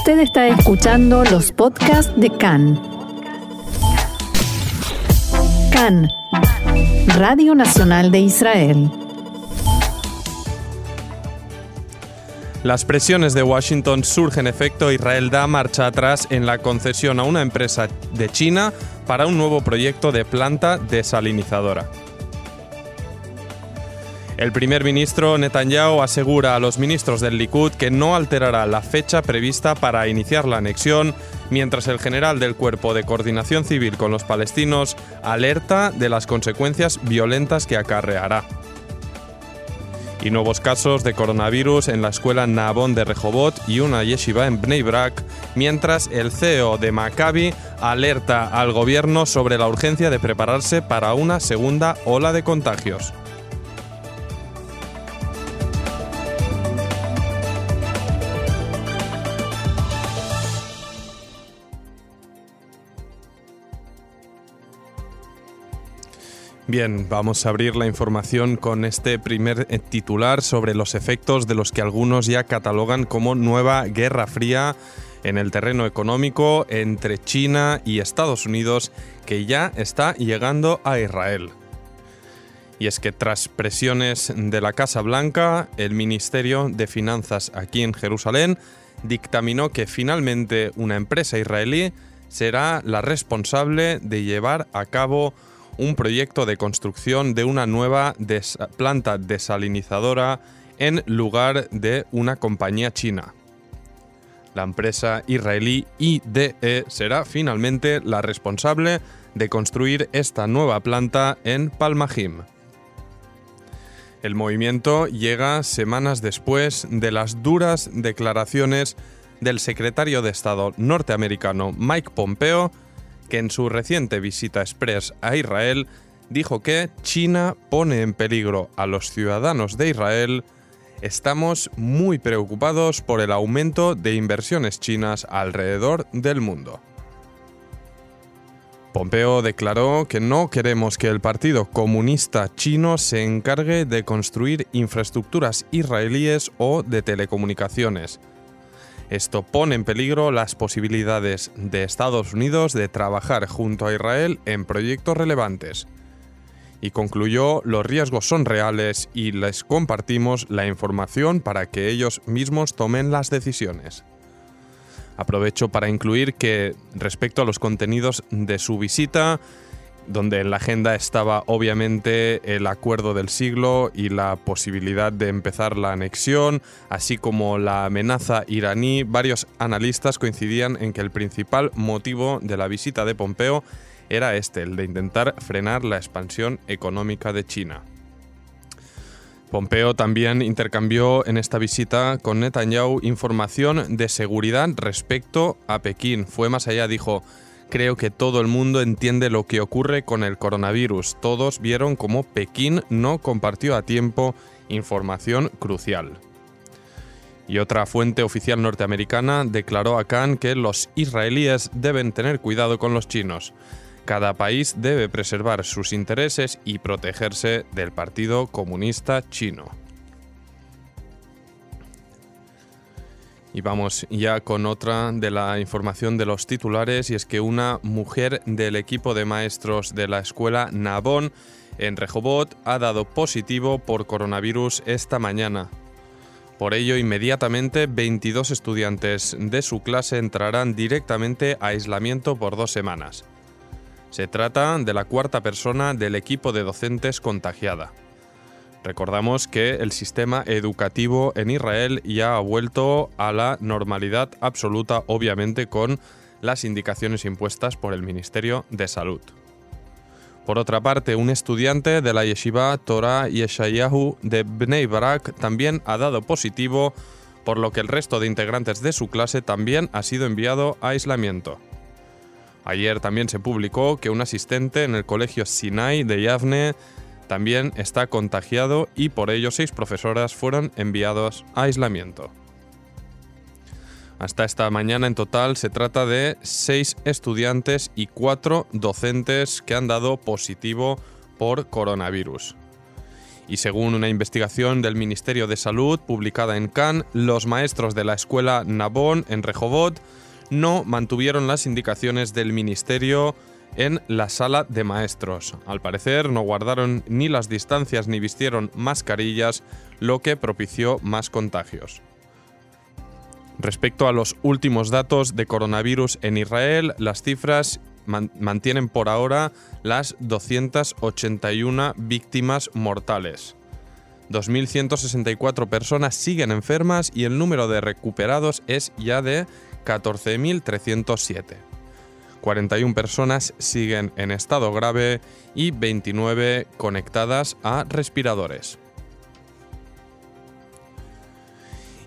Usted está escuchando los podcasts de CAN. CAN, Radio Nacional de Israel. Las presiones de Washington surgen efecto. Israel da marcha atrás en la concesión a una empresa de China para un nuevo proyecto de planta desalinizadora. El primer ministro Netanyahu asegura a los ministros del Likud que no alterará la fecha prevista para iniciar la anexión, mientras el general del Cuerpo de Coordinación Civil con los palestinos alerta de las consecuencias violentas que acarreará. Y nuevos casos de coronavirus en la escuela Nabón de Rehobot y una yeshiva en Bnei Brak, mientras el CEO de Maccabi alerta al gobierno sobre la urgencia de prepararse para una segunda ola de contagios. Bien, vamos a abrir la información con este primer eh, titular sobre los efectos de los que algunos ya catalogan como nueva guerra fría en el terreno económico entre China y Estados Unidos que ya está llegando a Israel. Y es que tras presiones de la Casa Blanca, el Ministerio de Finanzas aquí en Jerusalén dictaminó que finalmente una empresa israelí será la responsable de llevar a cabo un proyecto de construcción de una nueva planta desalinizadora en lugar de una compañía china. La empresa israelí IDE será finalmente la responsable de construir esta nueva planta en Palmahim. El movimiento llega semanas después de las duras declaraciones del secretario de Estado norteamericano Mike Pompeo que en su reciente visita express a Israel dijo que China pone en peligro a los ciudadanos de Israel, estamos muy preocupados por el aumento de inversiones chinas alrededor del mundo. Pompeo declaró que no queremos que el Partido Comunista Chino se encargue de construir infraestructuras israelíes o de telecomunicaciones, esto pone en peligro las posibilidades de Estados Unidos de trabajar junto a Israel en proyectos relevantes. Y concluyó, los riesgos son reales y les compartimos la información para que ellos mismos tomen las decisiones. Aprovecho para incluir que respecto a los contenidos de su visita, donde en la agenda estaba obviamente el acuerdo del siglo y la posibilidad de empezar la anexión, así como la amenaza iraní. Varios analistas coincidían en que el principal motivo de la visita de Pompeo era este, el de intentar frenar la expansión económica de China. Pompeo también intercambió en esta visita con Netanyahu información de seguridad respecto a Pekín. Fue más allá, dijo, Creo que todo el mundo entiende lo que ocurre con el coronavirus. Todos vieron cómo Pekín no compartió a tiempo información crucial. Y otra fuente oficial norteamericana declaró a Khan que los israelíes deben tener cuidado con los chinos. Cada país debe preservar sus intereses y protegerse del Partido Comunista Chino. Y vamos ya con otra de la información de los titulares y es que una mujer del equipo de maestros de la escuela Nabón en Rehobot ha dado positivo por coronavirus esta mañana. Por ello, inmediatamente 22 estudiantes de su clase entrarán directamente a aislamiento por dos semanas. Se trata de la cuarta persona del equipo de docentes contagiada. Recordamos que el sistema educativo en Israel ya ha vuelto a la normalidad absoluta, obviamente con las indicaciones impuestas por el Ministerio de Salud. Por otra parte, un estudiante de la yeshiva Torah Yeshayahu de Bnei Barak también ha dado positivo, por lo que el resto de integrantes de su clase también ha sido enviado a aislamiento. Ayer también se publicó que un asistente en el colegio Sinai de Yavne también está contagiado y por ello seis profesoras fueron enviados a aislamiento. Hasta esta mañana en total se trata de seis estudiantes y cuatro docentes que han dado positivo por coronavirus. Y según una investigación del Ministerio de Salud publicada en Cannes, los maestros de la escuela Nabón en Rehovot no mantuvieron las indicaciones del Ministerio en la sala de maestros. Al parecer no guardaron ni las distancias ni vistieron mascarillas, lo que propició más contagios. Respecto a los últimos datos de coronavirus en Israel, las cifras mantienen por ahora las 281 víctimas mortales. 2.164 personas siguen enfermas y el número de recuperados es ya de 14.307. 41 personas siguen en estado grave y 29 conectadas a respiradores.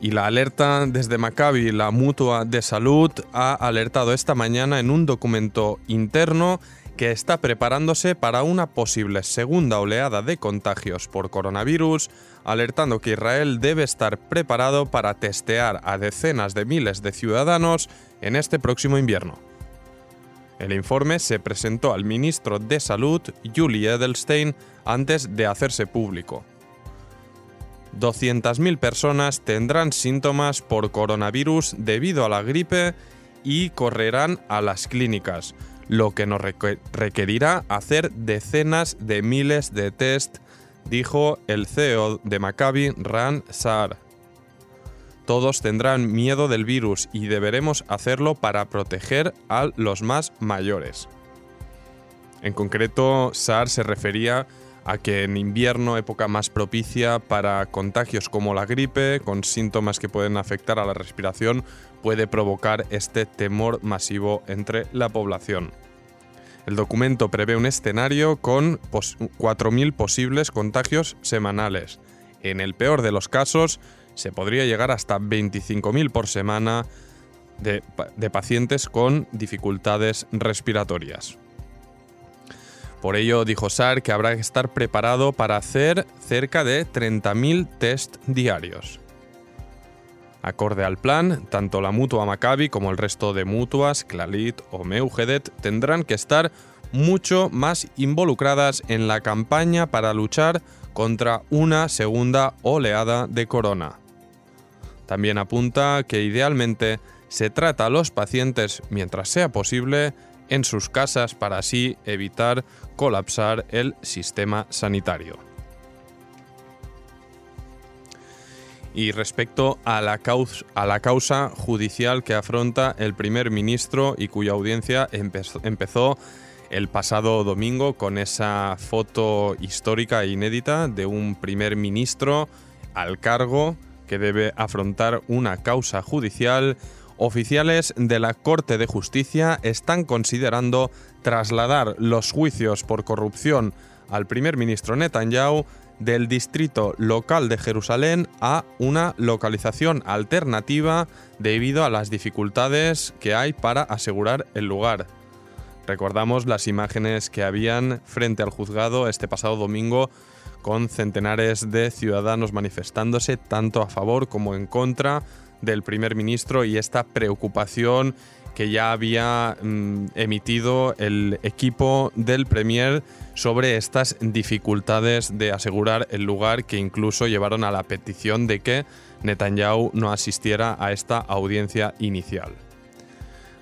Y la alerta desde Maccabi, la mutua de salud, ha alertado esta mañana en un documento interno que está preparándose para una posible segunda oleada de contagios por coronavirus, alertando que Israel debe estar preparado para testear a decenas de miles de ciudadanos en este próximo invierno. El informe se presentó al ministro de Salud, Julie Edelstein, antes de hacerse público. 200.000 personas tendrán síntomas por coronavirus debido a la gripe y correrán a las clínicas, lo que nos requerirá hacer decenas de miles de test, dijo el CEO de Maccabi, Ran Saar. Todos tendrán miedo del virus y deberemos hacerlo para proteger a los más mayores. En concreto, Saar se refería a que en invierno, época más propicia para contagios como la gripe, con síntomas que pueden afectar a la respiración, puede provocar este temor masivo entre la población. El documento prevé un escenario con 4.000 posibles contagios semanales. En el peor de los casos, se podría llegar hasta 25.000 por semana de, pacientes con dificultades respiratorias. Por ello, dijo SAR que habrá que estar preparado para hacer cerca de 30.000 test diarios. Acorde al plan, tanto la mutua Maccabi como el resto de mutuas, Clalit o Meugedet, tendrán que estar mucho más involucradas en la campaña para luchar contra una segunda oleada de corona. También apunta que idealmente se trata a los pacientes, mientras sea posible, en sus casas para así evitar colapsar el sistema sanitario. Y respecto a la, causa, judicial que afronta el primer ministro y cuya audiencia empezó el pasado domingo con esa foto histórica e inédita de un primer ministro al cargo que debe afrontar una causa judicial Oficiales de la Corte de Justicia están considerando trasladar los juicios por corrupción al primer ministro Netanyahu del distrito local de Jerusalén a una localización alternativa debido a las dificultades que hay para asegurar el lugar. Recordamos las imágenes que habían frente al juzgado este pasado domingo con centenares de ciudadanos manifestándose tanto a favor como en contra del primer ministro y esta preocupación que ya había mm, emitido el equipo del Premier sobre estas dificultades de asegurar el lugar que incluso llevaron a la petición de que Netanyahu no asistiera a esta audiencia inicial.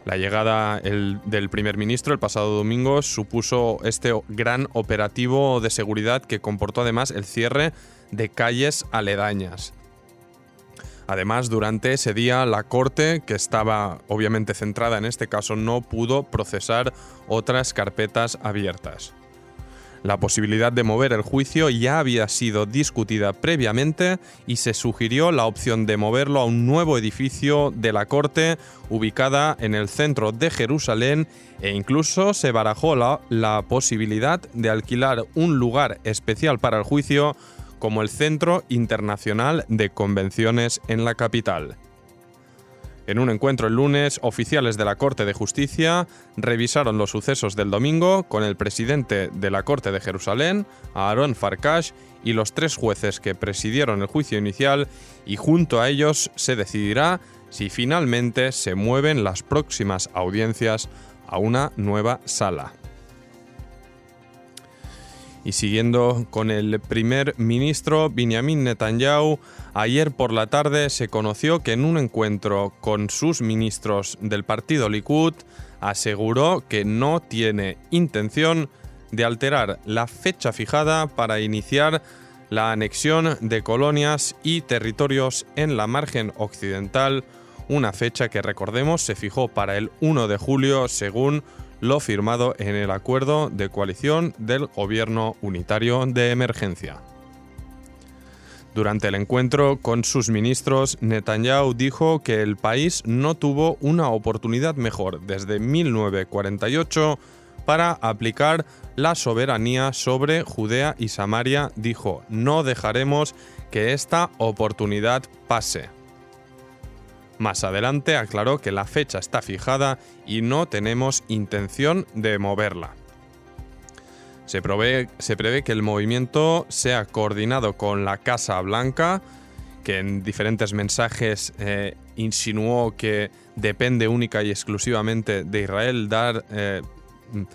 La llegada del primer ministro el pasado domingo supuso este gran operativo de seguridad que comportó además el cierre de calles aledañas. Además, durante ese día la Corte, que estaba obviamente centrada en este caso, no pudo procesar otras carpetas abiertas. La posibilidad de mover el juicio ya había sido discutida previamente y se sugirió la opción de moverlo a un nuevo edificio de la Corte ubicada en el centro de Jerusalén e incluso se barajó la, la posibilidad de alquilar un lugar especial para el juicio como el Centro Internacional de Convenciones en la capital. En un encuentro el lunes, oficiales de la Corte de Justicia revisaron los sucesos del domingo con el presidente de la Corte de Jerusalén, Aaron Farkash, y los tres jueces que presidieron el juicio inicial y junto a ellos se decidirá si finalmente se mueven las próximas audiencias a una nueva sala. Y siguiendo con el primer ministro Benjamin Netanyahu, ayer por la tarde se conoció que en un encuentro con sus ministros del partido Likud aseguró que no tiene intención de alterar la fecha fijada para iniciar la anexión de colonias y territorios en la margen occidental, una fecha que recordemos se fijó para el 1 de julio según lo firmado en el acuerdo de coalición del Gobierno Unitario de Emergencia. Durante el encuentro con sus ministros, Netanyahu dijo que el país no tuvo una oportunidad mejor desde 1948 para aplicar la soberanía sobre Judea y Samaria. Dijo, no dejaremos que esta oportunidad pase. Más adelante aclaró que la fecha está fijada y no tenemos intención de moverla. Se prevé, que el movimiento sea coordinado con la Casa Blanca, que en diferentes mensajes eh, insinuó que depende única y exclusivamente de Israel dar eh,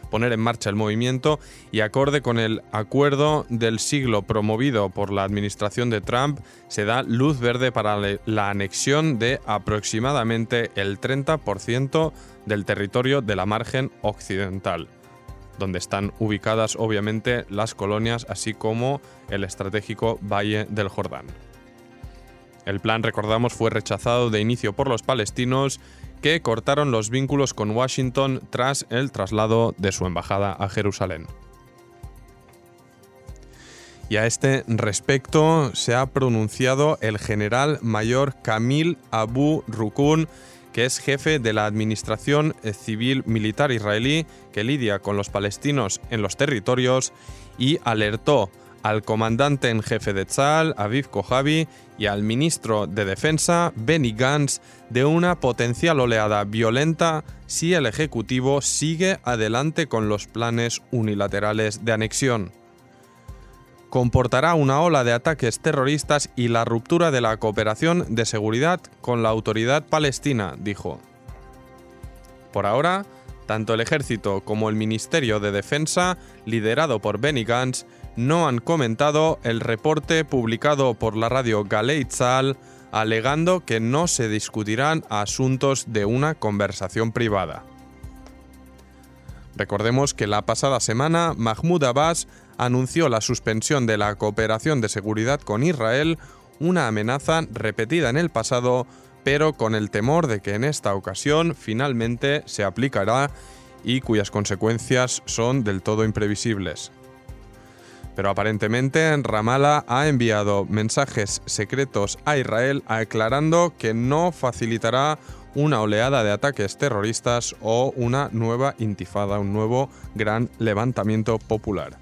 poner en marcha el movimiento y acorde con el acuerdo del siglo promovido por la administración de Trump, se da luz verde para la anexión de aproximadamente el 30% del territorio de la margen occidental, donde están ubicadas obviamente las colonias así como el estratégico Valle del Jordán. El plan, recordamos, fue rechazado de inicio por los palestinos que cortaron los vínculos con Washington tras el traslado de su embajada a Jerusalén. Y a este respecto se ha pronunciado el general mayor Kamil Abu Rukun, que es jefe de la Administración Civil Militar israelí que lidia con los palestinos en los territorios y alertó al comandante en jefe de Tzal, Aviv Kojavi, y al ministro de Defensa, Benny Gantz, de una potencial oleada violenta si el Ejecutivo sigue adelante con los planes unilaterales de anexión. Comportará una ola de ataques terroristas y la ruptura de la cooperación de seguridad con la autoridad palestina, dijo. Por ahora, tanto el ejército como el Ministerio de Defensa, liderado por Benny Gantz, no han comentado el reporte publicado por la radio Galei Tzal alegando que no se discutirán asuntos de una conversación privada. Recordemos que la pasada semana Mahmoud Abbas anunció la suspensión de la cooperación de seguridad con Israel, una amenaza repetida en el pasado, pero con el temor de que en esta ocasión finalmente se aplicará y cuyas consecuencias son del todo imprevisibles. Pero aparentemente Ramallah ha enviado mensajes secretos a Israel aclarando que no facilitará una oleada de ataques terroristas o una nueva intifada, un nuevo gran levantamiento popular.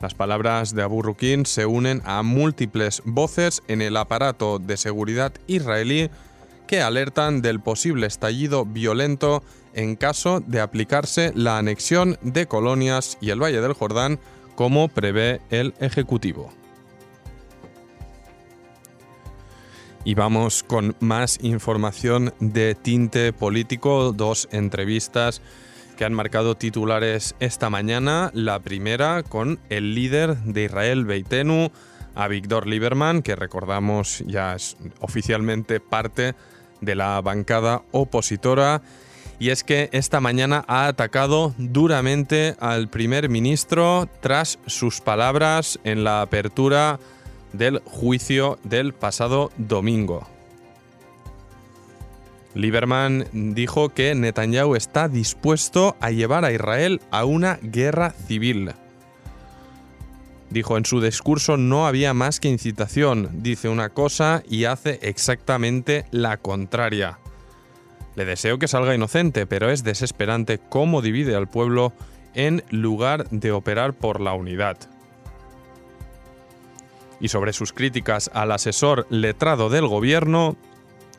Las palabras de Abu Rukin se unen a múltiples voces en el aparato de seguridad israelí que alertan del posible estallido violento en caso de aplicarse la anexión de colonias y el Valle del Jordán como prevé el Ejecutivo. Y vamos con más información de tinte político, dos entrevistas que han marcado titulares esta mañana. La primera con el líder de Israel Beitenu, a Víctor Lieberman, que recordamos ya es oficialmente parte de la bancada opositora. Y es que esta mañana ha atacado duramente al primer ministro tras sus palabras en la apertura del juicio del pasado domingo. Lieberman dijo que Netanyahu está dispuesto a llevar a Israel a una guerra civil. Dijo en su discurso no había más que incitación, dice una cosa y hace exactamente la contraria. Le deseo que salga inocente, pero es desesperante cómo divide al pueblo en lugar de operar por la unidad. Y sobre sus críticas al asesor letrado del gobierno,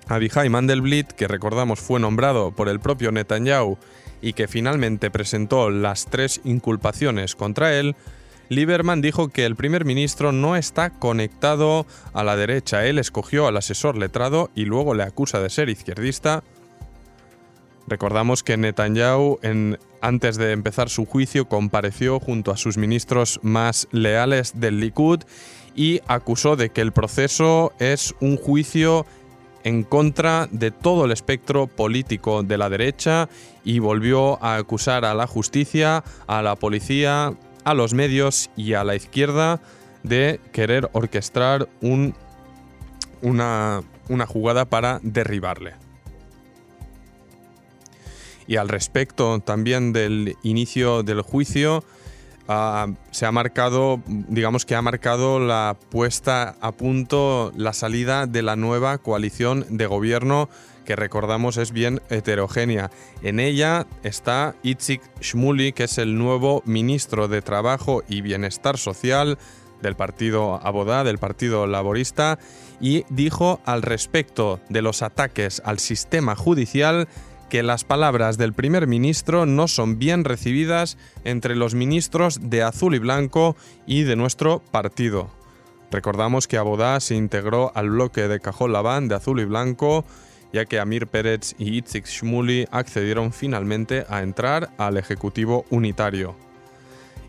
Abihai Mandelblit, que recordamos fue nombrado por el propio Netanyahu y que finalmente presentó las tres inculpaciones contra él, Lieberman dijo que el primer ministro no está conectado a la derecha. Él escogió al asesor letrado y luego le acusa de ser izquierdista. Recordamos que Netanyahu, antes de empezar su juicio, compareció junto a sus ministros más leales del Likud y acusó de que el proceso es un juicio en contra de todo el espectro político de la derecha y volvió a acusar a la justicia, a la policía, a los medios y a la izquierda de querer orquestar un, una, una jugada para derribarle. Y al respecto también del inicio del juicio, ah, se ha marcado, digamos que ha marcado la puesta a punto, la salida de la nueva coalición de gobierno que recordamos es bien heterogénea. En ella está Itzik Shmuli, que es el nuevo ministro de Trabajo y Bienestar Social del partido Abodá, del partido laborista, y dijo al respecto de los ataques al sistema judicial que las palabras del primer ministro no son bien recibidas entre los ministros de azul y blanco y de nuestro partido. Recordamos que Abodá se integró al bloque de Cajol Labán de azul y blanco, ya que Amir Pérez y Itzik Shmuli accedieron finalmente a entrar al Ejecutivo Unitario.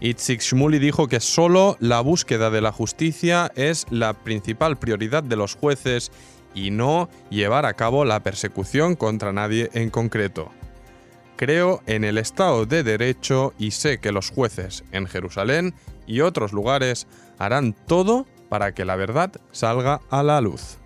Itzik Shmuli dijo que solo la búsqueda de la justicia es la principal prioridad de los jueces y no llevar a cabo la persecución contra nadie en concreto. Creo en el Estado de Derecho y sé que los jueces en Jerusalén y otros lugares harán todo para que la verdad salga a la luz.